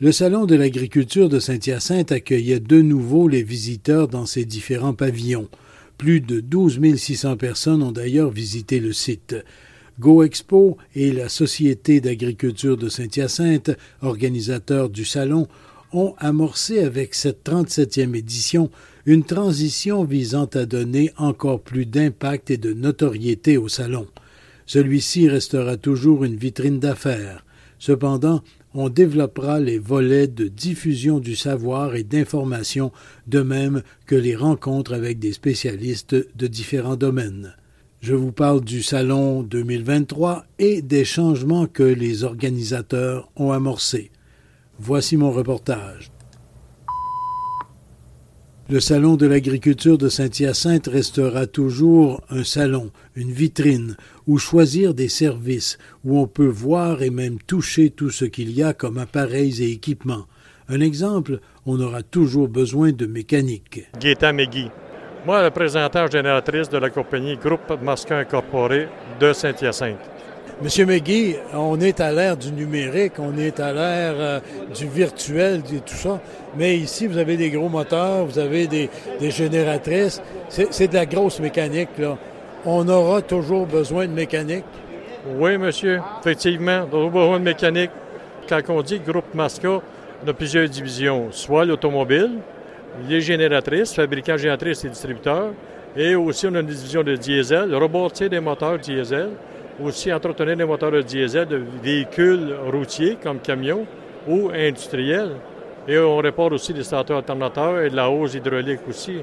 le Salon de l'agriculture de Saint-Hyacinthe accueillait de nouveau les visiteurs dans ses différents pavillons. Plus de 12 600 personnes ont d'ailleurs visité le site. GoExpo et la Société d'agriculture de Saint-Hyacinthe, organisateurs du salon, ont amorcé avec cette 37e édition une transition visant à donner encore plus d'impact et de notoriété au salon. Celui-ci restera toujours une vitrine d'affaires. Cependant, on développera les volets de diffusion du savoir et d'information, de même que les rencontres avec des spécialistes de différents domaines. Je vous parle du Salon 2023 et des changements que les organisateurs ont amorcés. Voici mon reportage. Le Salon de l'agriculture de Saint-Hyacinthe restera toujours un salon, une vitrine, où choisir des services, où on peut voir et même toucher tout ce qu'il y a comme appareils et équipements. Un exemple, on aura toujours besoin de mécanique. Gaétan Megui. Moi, représentant génératrice de la compagnie Groupe Masquin Incorporé de Saint-Hyacinthe. Monsieur McGee, on est à l'ère du numérique, on est à l'ère euh, du virtuel, et tout ça. Mais ici, vous avez des gros moteurs, vous avez des, génératrices. C'est de la grosse mécanique, là. On aura toujours besoin de mécanique? Oui, monsieur. Effectivement, on aura besoin de mécanique. Quand on dit groupe Masca, on a plusieurs divisions. Soit l'automobile, les génératrices, fabricants génératrices et distributeurs, et aussi on a une division de diesel, robotier des moteurs diesel, aussi entretenir des moteurs de diesel de véhicules routiers comme camions ou industriels. Et on répare aussi des stateurs alternateurs et de la hausse hydraulique aussi.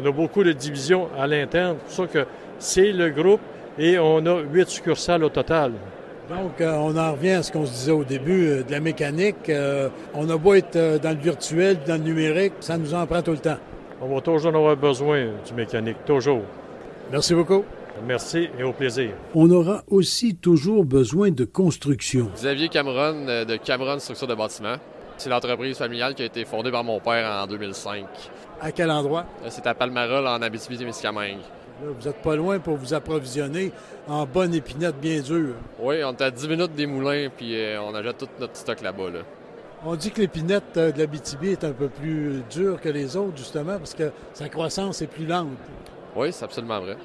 On a beaucoup de divisions à l'interne. C'est pour ça que c'est le groupe et on a huit succursales au total. Donc, euh, on en revient à ce qu'on se disait au début euh, de la mécanique. Euh, on a beau être dans le virtuel, dans le numérique, ça nous en prend tout le temps. On va toujours avoir besoin du mécanique, toujours. Merci beaucoup. Merci et au plaisir. On aura aussi toujours besoin de construction. Xavier Cameron euh, de Cameron Structure de bâtiment. C'est l'entreprise familiale qui a été fondée par mon père en 2005. À quel endroit? Euh, c'est à Palmarol, en Abitibi-Témiscamingue. Vous n'êtes pas loin pour vous approvisionner en bonne épinette bien dure. Oui, on est à 10 minutes des moulins, puis euh, on achète tout notre stock là-bas. On dit que l'épinette de l'Abitibi est un peu plus dure que les autres, justement, parce que sa croissance est plus lente. Oui, c'est absolument vrai.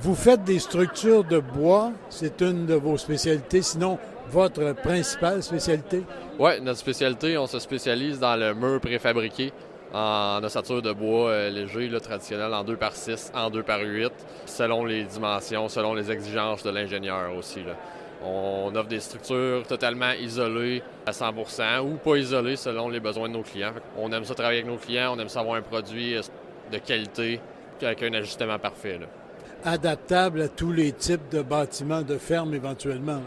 Vous faites des structures de bois, c'est une de vos spécialités, sinon votre principale spécialité? Oui, notre spécialité, on se spécialise dans le mur préfabriqué en ossature de bois euh, léger, traditionnel, en 2 par 6, en 2 par 8, selon les dimensions, selon les exigences de l'ingénieur aussi. On offre des structures totalement isolées à 100% ou pas isolées selon les besoins de nos clients. On aime ça travailler avec nos clients, on aime ça avoir un produit euh, de qualité avec un ajustement parfait adaptable à tous les types de bâtiments de ferme éventuellement.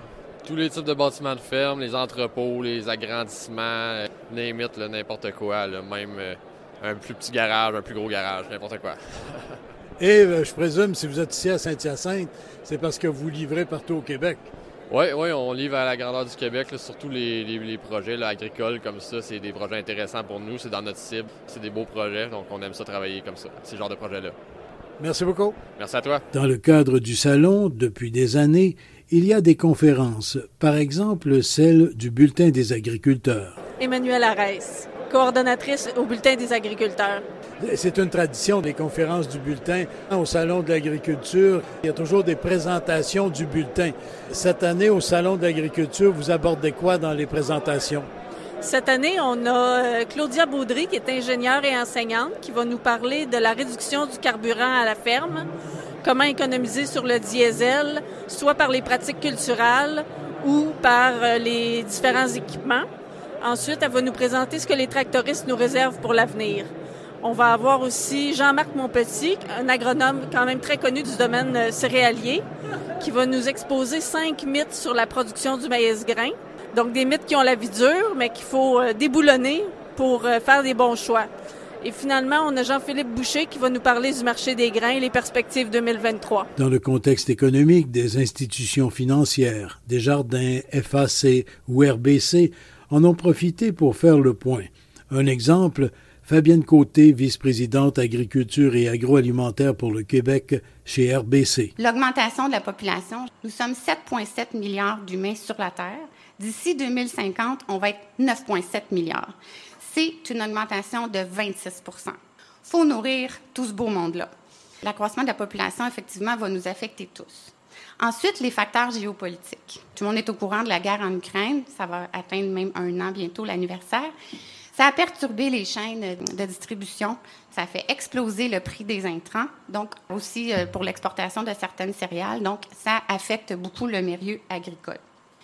Tous les types de bâtiments de ferme, les entrepôts, les agrandissements, limite, n'importe quoi, même euh, un plus petit garage, un plus gros garage, n'importe quoi. Et euh, je présume, si vous êtes ici à Saint-Hyacinthe, c'est parce que vous livrez partout au Québec. Oui, oui, on livre à la grandeur du Québec, surtout les, projets agricoles comme ça. C'est des projets intéressants pour nous, c'est dans notre cible, c'est des beaux projets, donc on aime ça travailler comme ça, ce genre de projet-là. Merci beaucoup. Merci à toi. Dans le cadre du salon, depuis des années, il y a des conférences, par exemple celle du Bulletin des agriculteurs. Emmanuelle Arès, coordonnatrice au Bulletin des agriculteurs. C'est une tradition des conférences du bulletin. Au Salon de l'agriculture, il y a toujours des présentations du bulletin. Cette année, au Salon de l'agriculture, vous abordez quoi dans les présentations? Cette année, on a euh, Claudia Baudry, qui est ingénieure et enseignante, qui va nous parler de la réduction du carburant à la ferme, comment économiser sur le diesel, soit par les pratiques culturelles ou par euh, les différents équipements. Ensuite, elle va nous présenter ce que les tractoristes nous réservent pour l'avenir. On va avoir aussi Jean-Marc Monpetit, un agronome quand même très connu du domaine euh, céréalier, qui va nous exposer cinq mythes sur la production du maïs grain. Donc des mythes qui ont la vie dure, mais qu'il faut euh, déboulonner pour euh, faire des bons choix. Et finalement, on a Jean-Philippe Boucher qui va nous parler du marché des grains et les perspectives 2023. Dans le contexte économique, des institutions financières, des jardins FAC ou RBC en ont profité pour faire le point. Un exemple, Fabienne Côté, vice-présidente agriculture et agroalimentaire pour le Québec chez RBC. L'augmentation de la population, nous sommes 7,7 milliards d'humains sur la Terre. D'ici 2050, on va être 9,7 milliards. C'est une augmentation de 26% faut nourrir tout ce beau monde-là. L'accroissement de la population, effectivement, va nous affecter tous. Ensuite, les facteurs géopolitiques. Tout le monde est au courant de la guerre en Ukraine. Ça va atteindre même un an bientôt, l'anniversaire. Ça a perturbé les chaînes de distribution. Ça a fait exploser le prix des intrants, donc aussi euh, pour l'exportation de certaines céréales. Donc, ça affecte beaucoup le milieu agricole.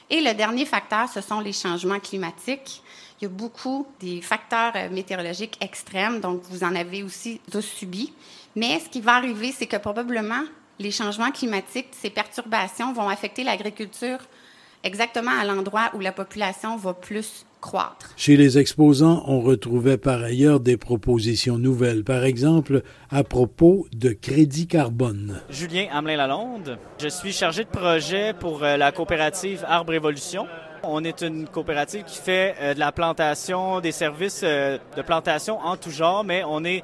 Et le dernier facteur, ce sont les changements climatiques. Il y a beaucoup des facteurs euh, météorologiques extrêmes, donc vous en avez aussi subi. Mais ce qui va arriver, c'est que probablement les changements climatiques, ces perturbations vont affecter l'agriculture exactement à l'endroit où la population va plus croître. Chez les exposants, on retrouvait par ailleurs des propositions nouvelles, par exemple à propos de crédit carbone. Julien Hamelin-Lalonde, je suis chargé de projet pour euh, la coopérative Arbre Évolution. On est une coopérative qui fait euh, de la plantation, des services euh, de plantation en tout genre, mais on est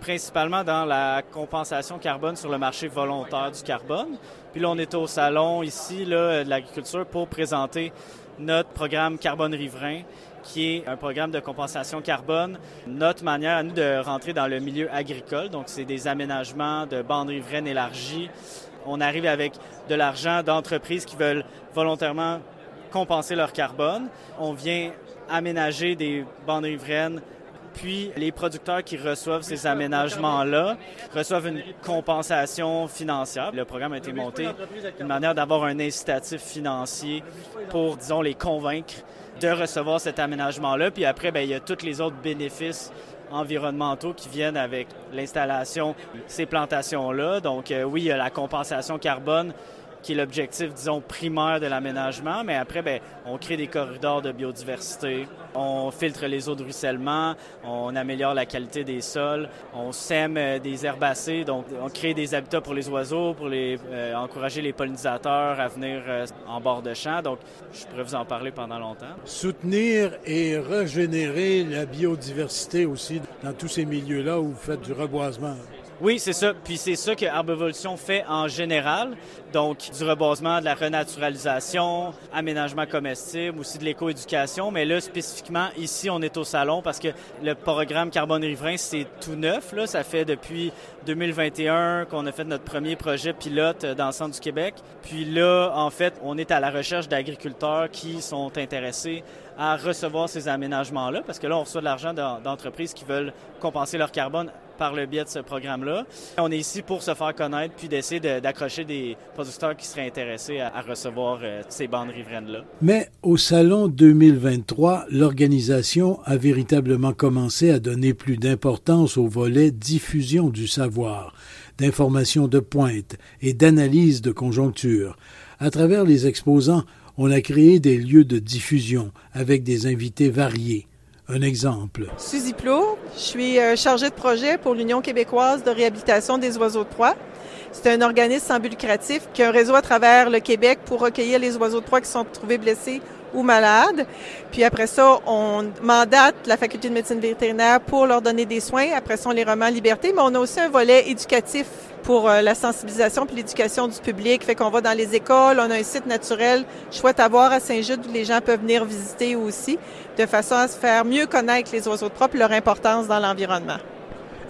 principalement dans la compensation carbone sur le marché volontaire du carbone. Puis là, on est au salon ici là, de l'agriculture pour présenter notre programme Carbone Riverain, qui est un programme de compensation carbone. Notre manière à nous de rentrer dans le milieu agricole, donc c'est des aménagements de bandes riveraines élargies. On arrive avec de l'argent d'entreprises qui veulent volontairement compenser leur carbone. On vient aménager des bandes riveraines puis les producteurs qui reçoivent ces aménagements-là reçoivent une compensation financière. Le programme a été monté d'une manière d'avoir un incitatif financier pour, disons, les convaincre de recevoir cet aménagement-là. Puis après, bien, il y a tous les autres bénéfices environnementaux qui viennent avec l'installation ces plantations-là. Donc euh, oui, il y a la compensation carbone qui est l'objectif, disons, primaire de l'aménagement. Mais après, ben, on crée des corridors de biodiversité, on filtre les eaux de ruissellement, on améliore la qualité des sols, on sème euh, des herbacées, donc on crée des habitats pour les oiseaux, pour euh, encourager les pollinisateurs à venir euh, en bord de champ. Donc, je pourrais vous en parler pendant longtemps. Soutenir et régénérer la biodiversité aussi dans tous ces milieux-là où vous faites du reboisement. Oui, c'est ça. Puis c'est ça que Arbovolution fait en général. Donc, du reboisement, de la renaturalisation, aménagement comestible, aussi de l'écoéducation. Mais là, spécifiquement, ici, on est au salon parce que le programme Carbone Riverain, c'est tout neuf. Là. Ça fait depuis 2021 qu'on a fait notre premier projet pilote dans le centre du Québec. Puis là, en fait, on est à la recherche d'agriculteurs qui sont intéressés à recevoir ces aménagements-là, parce que là, on reçoit de l'argent d'entreprises qui veulent compenser leur carbone par le biais de ce programme-là. On est ici pour se faire connaître puis d'essayer d'accrocher des producteurs qui seraient intéressés à, recevoir euh, ces bandes riveraines-là. Mais au Salon 2023, l'organisation a véritablement commencé à donner plus d'importance au volet diffusion du savoir, d'information de pointe et d'analyse de conjoncture. À travers les exposants, on a créé des lieux de diffusion avec des invités variés. Un exemple. Suzy Plot, je suis euh, chargée de projet pour l'Union québécoise de réhabilitation des oiseaux de proie. C'est un organisme sans but lucratif qui a un réseau à travers le Québec pour recueillir les oiseaux de proie qui sont trouvés blessés ou malades. Puis après ça, on mandate la faculté de médecine vétérinaire pour leur donner des soins. Après ça, on les remet en liberté. Mais on a aussi un volet éducatif pour euh, la sensibilisation puis l'éducation du public. Fait qu'on va dans les écoles, on a un site naturel chouette à voir à Saint-Jude où les gens peuvent venir visiter aussi, de façon à se faire mieux connaître les oiseaux de propre et leur importance dans l'environnement.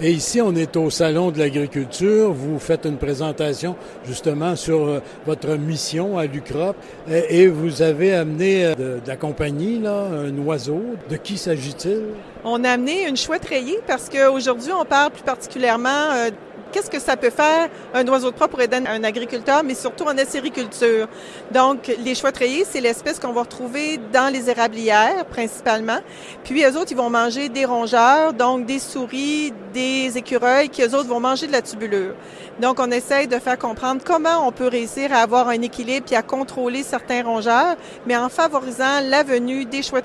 Et ici, on est au Salon de l'agriculture. Vous faites une présentation justement sur euh, votre mission à l'UCROP et vous avez amené euh, de, la compagnie, là, un oiseau. De qui s'agit-il? On a amené une chouette rayée parce qu'aujourd'hui, on parle plus particulièrement Qu'est-ce que ça peut faire? Un oiseau de proie pour aider un agriculteur, mais surtout en acériculture? Donc, les choix c'est l'espèce qu'on va retrouver dans les érablières, principalement. Puis, eux autres, ils vont manger des rongeurs, donc des souris, des écureuils, qui eux autres vont manger de la tubulure. Donc, on essaye de faire comprendre comment on peut réussir à avoir un équilibre puis à contrôler certains rongeurs, mais en favorisant la venue des choix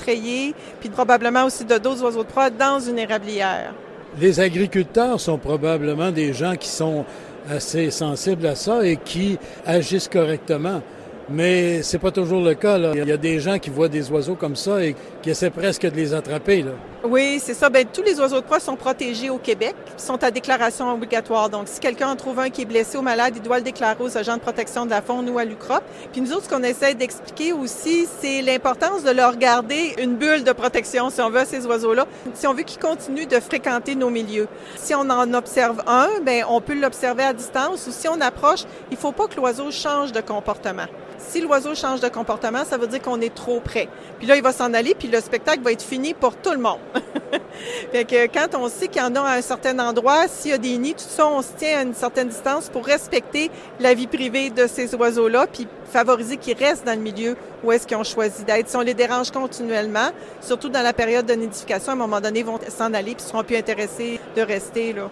puis probablement aussi de d'autres oiseaux de proie dans une érablière. Les agriculteurs sont probablement des gens qui sont assez sensibles à ça et qui agissent correctement. Mais c'est pas toujours le cas. Il y a des gens qui voient des oiseaux comme ça et qui essaient presque de les attraper. Oui, c'est ça. Ben, tous les oiseaux de proie sont protégés au Québec, sont à déclaration obligatoire. Donc, si quelqu'un en trouve un qui est blessé ou malade, il doit le déclarer aux agents de protection de la faune ou à l'UCROP. Puis nous autres, ce qu'on essaie d'expliquer aussi, c'est l'importance de leur garder une bulle de protection, si on veut, à ces oiseaux-là, si on veut qu'ils continuent de fréquenter nos milieux. Si on en observe un, ben, on peut l'observer à distance ou si on approche, il faut pas que l'oiseau change de comportement. Si l'oiseau change de comportement, ça veut dire qu'on est trop près. Puis là, il va s'en aller, puis le spectacle va être fini pour tout le monde. fait que quand on sait qu'il y en a à un certain endroit, s'il y a des nids, tout ça, on se tient à une certaine distance pour respecter la vie privée de ces oiseaux-là, puis favoriser qu'ils restent dans le milieu où est-ce qu'ils ont choisi d'être. Si on les dérange continuellement, surtout dans la période de nidification, à un moment donné, ils vont s'en aller puis seront plus intéressés de rester là.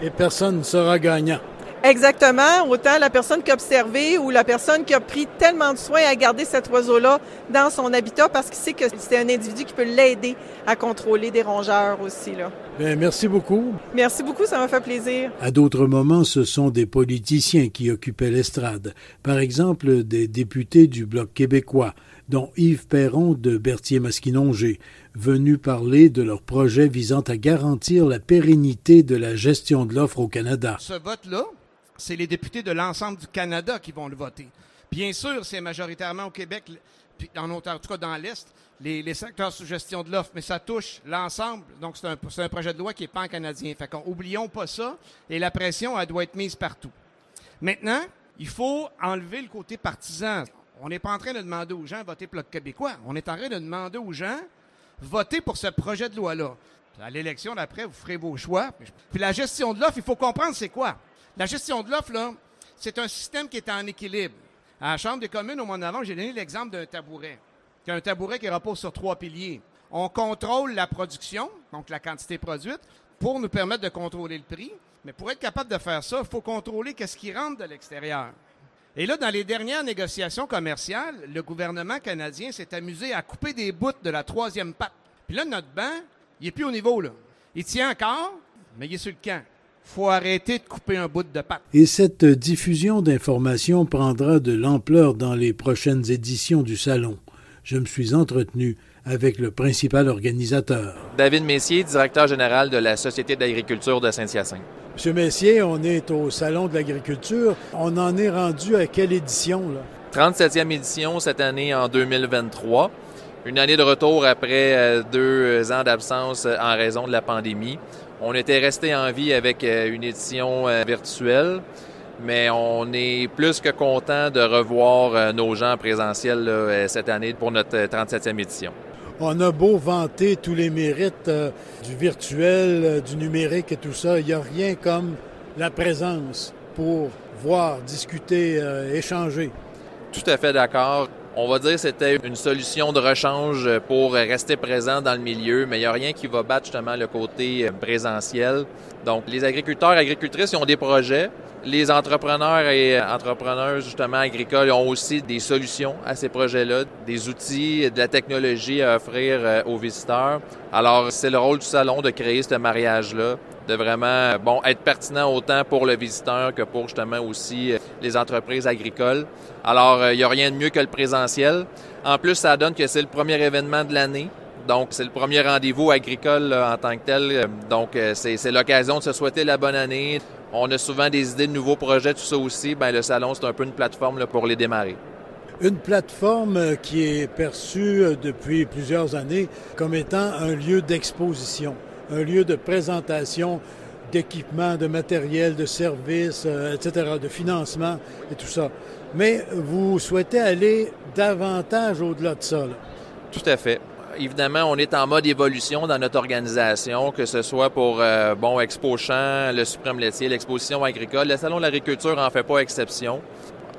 Et personne ne sera gagnant. Exactement. Autant la personne qui a observé ou la personne qui a pris tellement de soin à garder cet oiseau-là dans son habitat parce qu'il sait que c'est un individu qui peut l'aider à contrôler des rongeurs aussi. Là. Bien, merci beaucoup. Merci beaucoup, ça m'a fait plaisir. À d'autres moments, ce sont des politiciens qui occupaient l'estrade. Par exemple, des députés du Bloc québécois, dont Yves Perron de Berthier-Masquinongé, venus parler de leur projet visant à garantir la pérennité de la gestion de l'offre au Canada. Ce vote-là, c'est les députés de l'ensemble du Canada qui vont le voter. Bien sûr, c'est majoritairement au Québec, puis en, en tout cas dans l'Est, les, secteurs sous gestion de l'offre, mais ça touche l'ensemble. Donc, c'est un, projet de loi qui est pan-canadien. Fait qu'on, oublions pas ça, et la pression, elle doit être mise partout. Maintenant, il faut enlever le côté partisan. On n'est pas en train de demander aux gens de voter pour le québécois. On est en train de demander aux gens voter pour ce projet de loi-là. À l'élection d'après, vous ferez vos choix. Puis la gestion de l'offre, il faut comprendre c'est quoi. La gestion de l'offre, c'est un système qui est en équilibre. À la Chambre des communes, au mois d'avant, j'ai donné l'exemple d'un tabouret. un tabouret qui repose sur trois piliers. On contrôle la production, donc la quantité produite, pour nous permettre de contrôler le prix. Mais pour être capable de faire ça, il faut contrôler qu'est-ce qui rentre de l'extérieur. Et là, dans les dernières négociations commerciales, le gouvernement canadien s'est amusé à couper des bouts de la troisième patte. Puis là, notre banc, il est plus au niveau. Il tient encore, mais il est sur le camp faut arrêter de couper un bout de pâte. Et cette diffusion d'informations prendra de l'ampleur dans les prochaines éditions du Salon. Je me suis entretenu avec le principal organisateur. David Messier, directeur général de la Société d'agriculture de Saint-Hyacinthe. Monsieur Messier, on est au Salon de l'agriculture. On en est rendu à quelle édition? Là? 37e édition cette année en 2023. Une année de retour après euh, deux ans d'absence en raison de la pandémie. On était resté en vie avec euh, une édition euh, virtuelle, mais on est plus que content de revoir euh, nos gens présentiels cette année pour notre 37e édition. On a beau vanter tous les mérites du virtuel, du numérique et tout ça, il n'y a rien comme la présence pour voir, discuter, échanger. Tout à fait d'accord. On va dire que c'était une solution de rechange pour rester présent dans le milieu, mais il n'y a rien qui va battre justement le côté présentiel. Donc, les agriculteurs et agricultrices ont des projets. Les entrepreneurs et entrepreneurs justement agricoles ont aussi des solutions à ces projets-là, des outils, de la technologie à offrir euh, aux visiteurs. Alors, c'est le rôle du salon de créer ce mariage-là de vraiment bon être pertinent autant pour le visiteur que pour justement aussi euh, les entreprises agricoles. Alors, il euh, n'y a rien de mieux que le présentiel. En plus, ça donne que c'est le premier événement de l'année. Donc, c'est le premier rendez-vous agricole en tant que tel. Donc, euh, c'est l'occasion de se souhaiter la bonne année. On a souvent des idées de nouveaux projets, tout ça aussi. Bien, le salon, c'est un peu une plateforme pour les démarrer. Une plateforme qui est perçue depuis plusieurs années comme étant un lieu d'exposition un lieu de présentation d'équipements, de matériel, de services, euh, etc., de financement et tout ça. Mais vous souhaitez aller davantage au-delà de ça. Tout à fait. Évidemment, on est en mode évolution dans notre organisation, que ce soit pour euh, bon Expo Champ, le Suprême laitier, l'exposition agricole. Le Salon de l'agriculture en fait pas exception.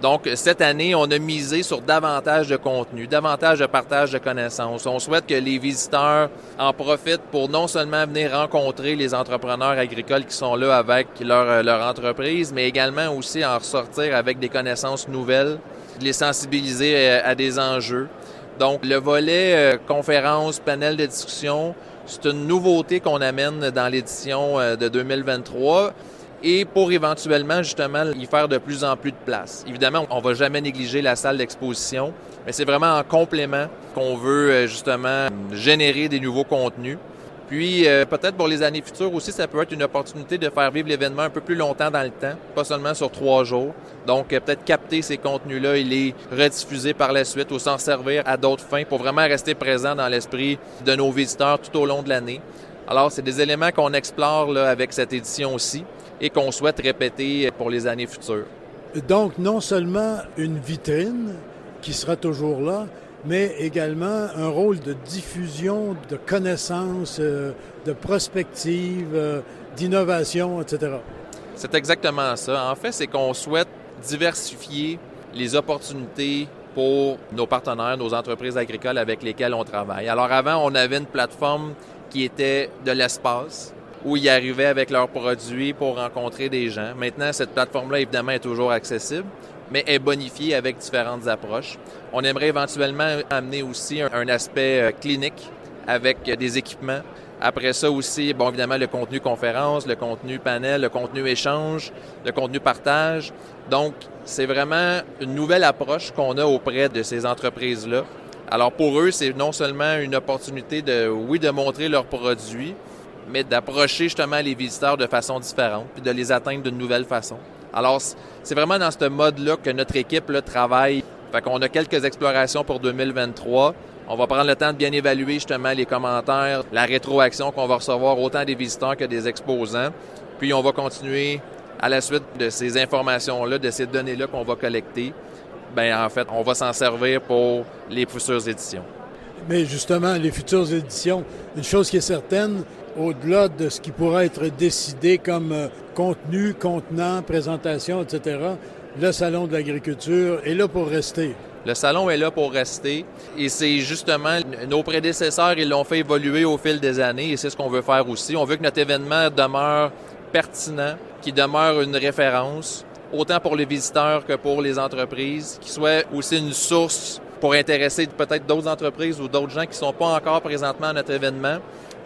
Donc, cette année, on a misé sur davantage de contenu, davantage de partage de connaissances. On souhaite que les visiteurs en profitent pour non seulement venir rencontrer les entrepreneurs agricoles qui sont là avec leur, leur entreprise, mais également aussi en ressortir avec des connaissances nouvelles, les sensibiliser euh, à des enjeux. Donc, le volet euh, conférence, panel de discussion, c'est une nouveauté qu'on amène dans l'édition euh, de 2023 et pour éventuellement justement y faire de plus en plus de place. Évidemment, on va jamais négliger la salle d'exposition, mais c'est vraiment en complément qu'on veut euh, justement générer des nouveaux contenus. Puis euh, peut-être pour les années futures aussi, ça peut être une opportunité de faire vivre l'événement un peu plus longtemps dans le temps, pas seulement sur trois jours. Donc euh, peut-être capter ces contenus-là et les rediffuser par la suite ou s'en servir à d'autres fins pour vraiment rester présent dans l'esprit de nos visiteurs tout au long de l'année. Alors c'est des éléments qu'on explore avec cette édition aussi et qu'on souhaite répéter pour les années futures. Donc, non seulement une vitrine qui sera toujours là, mais également un rôle de diffusion de connaissances, euh, de prospective, euh, d'innovation, etc. C'est exactement ça. En fait, c'est qu'on souhaite diversifier les opportunités pour nos partenaires, nos entreprises agricoles avec lesquelles on travaille. Alors avant, on avait une plateforme qui était de l'espace, où ils arrivaient avec leurs produits pour rencontrer des gens. Maintenant, cette plateforme-là, évidemment, est toujours accessible, mais est bonifiée avec différentes approches. On aimerait éventuellement amener aussi un, aspect euh, clinique avec des équipements. Après ça aussi, bon, évidemment, le contenu conférence, le contenu panel, le contenu échange, le contenu partage. Donc, c'est vraiment une nouvelle approche qu'on a auprès de ces entreprises-là. Alors, pour eux, c'est non seulement une opportunité de, oui, de montrer leurs produits, mais d'approcher justement les visiteurs de façon différente, puis de les atteindre d'une nouvelle façon. Alors, c'est vraiment dans ce mode-là que notre équipe travaille. Fait qu'on a quelques explorations pour 2023. On va prendre le temps de bien évaluer justement les commentaires, la rétroaction qu'on va recevoir autant des visiteurs que des exposants. Puis on va continuer à la suite de ces informations-là, de ces données-là qu'on va collecter. Ben en fait, on va s'en servir pour les futures éditions. Mais justement, les futures éditions, une chose qui est certaine, au-delà de ce qui pourrait être décidé comme euh, contenu, contenant, présentation, etc., le Salon de l'agriculture est là pour rester. Le salon est là pour rester et c'est justement nos prédécesseurs, ils l'ont fait évoluer au fil des années et c'est ce qu'on veut faire aussi. On veut que notre événement demeure pertinent, qu'il demeure une référence, autant pour les visiteurs que pour les entreprises, qu'il soit aussi une source pour intéresser peut-être d'autres entreprises ou d'autres gens qui ne sont pas encore présentement à notre événement.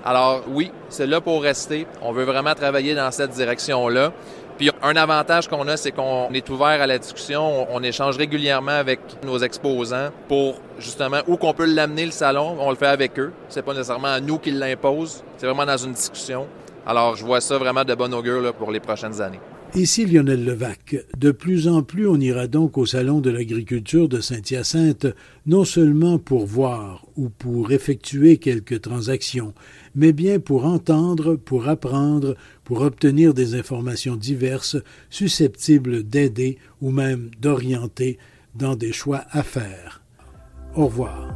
Alors oui, c'est là pour rester. On veut vraiment travailler dans cette direction-là. Puis un avantage qu'on a, c'est qu'on est ouvert à la discussion, on, échange régulièrement avec nos exposants pour justement où qu'on peut l'amener le salon, on le fait avec eux. C'est pas nécessairement à nous qui l'imposent, c'est vraiment dans une discussion. Alors je vois ça vraiment de bon augure pour les prochaines années. Ici Lionel Levac. De plus en plus, on ira donc au Salon de l'agriculture de Saint-Hyacinthe, non seulement pour voir ou pour effectuer quelques transactions, mais bien pour entendre, pour apprendre, pour obtenir des informations diverses susceptibles d'aider ou même d'orienter dans des choix à faire. Au revoir.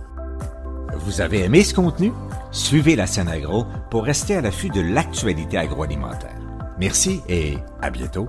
Vous avez aimé ce contenu? Suivez la scène agro pour rester à l'affût de l'actualité agroalimentaire. Merci et à bientôt.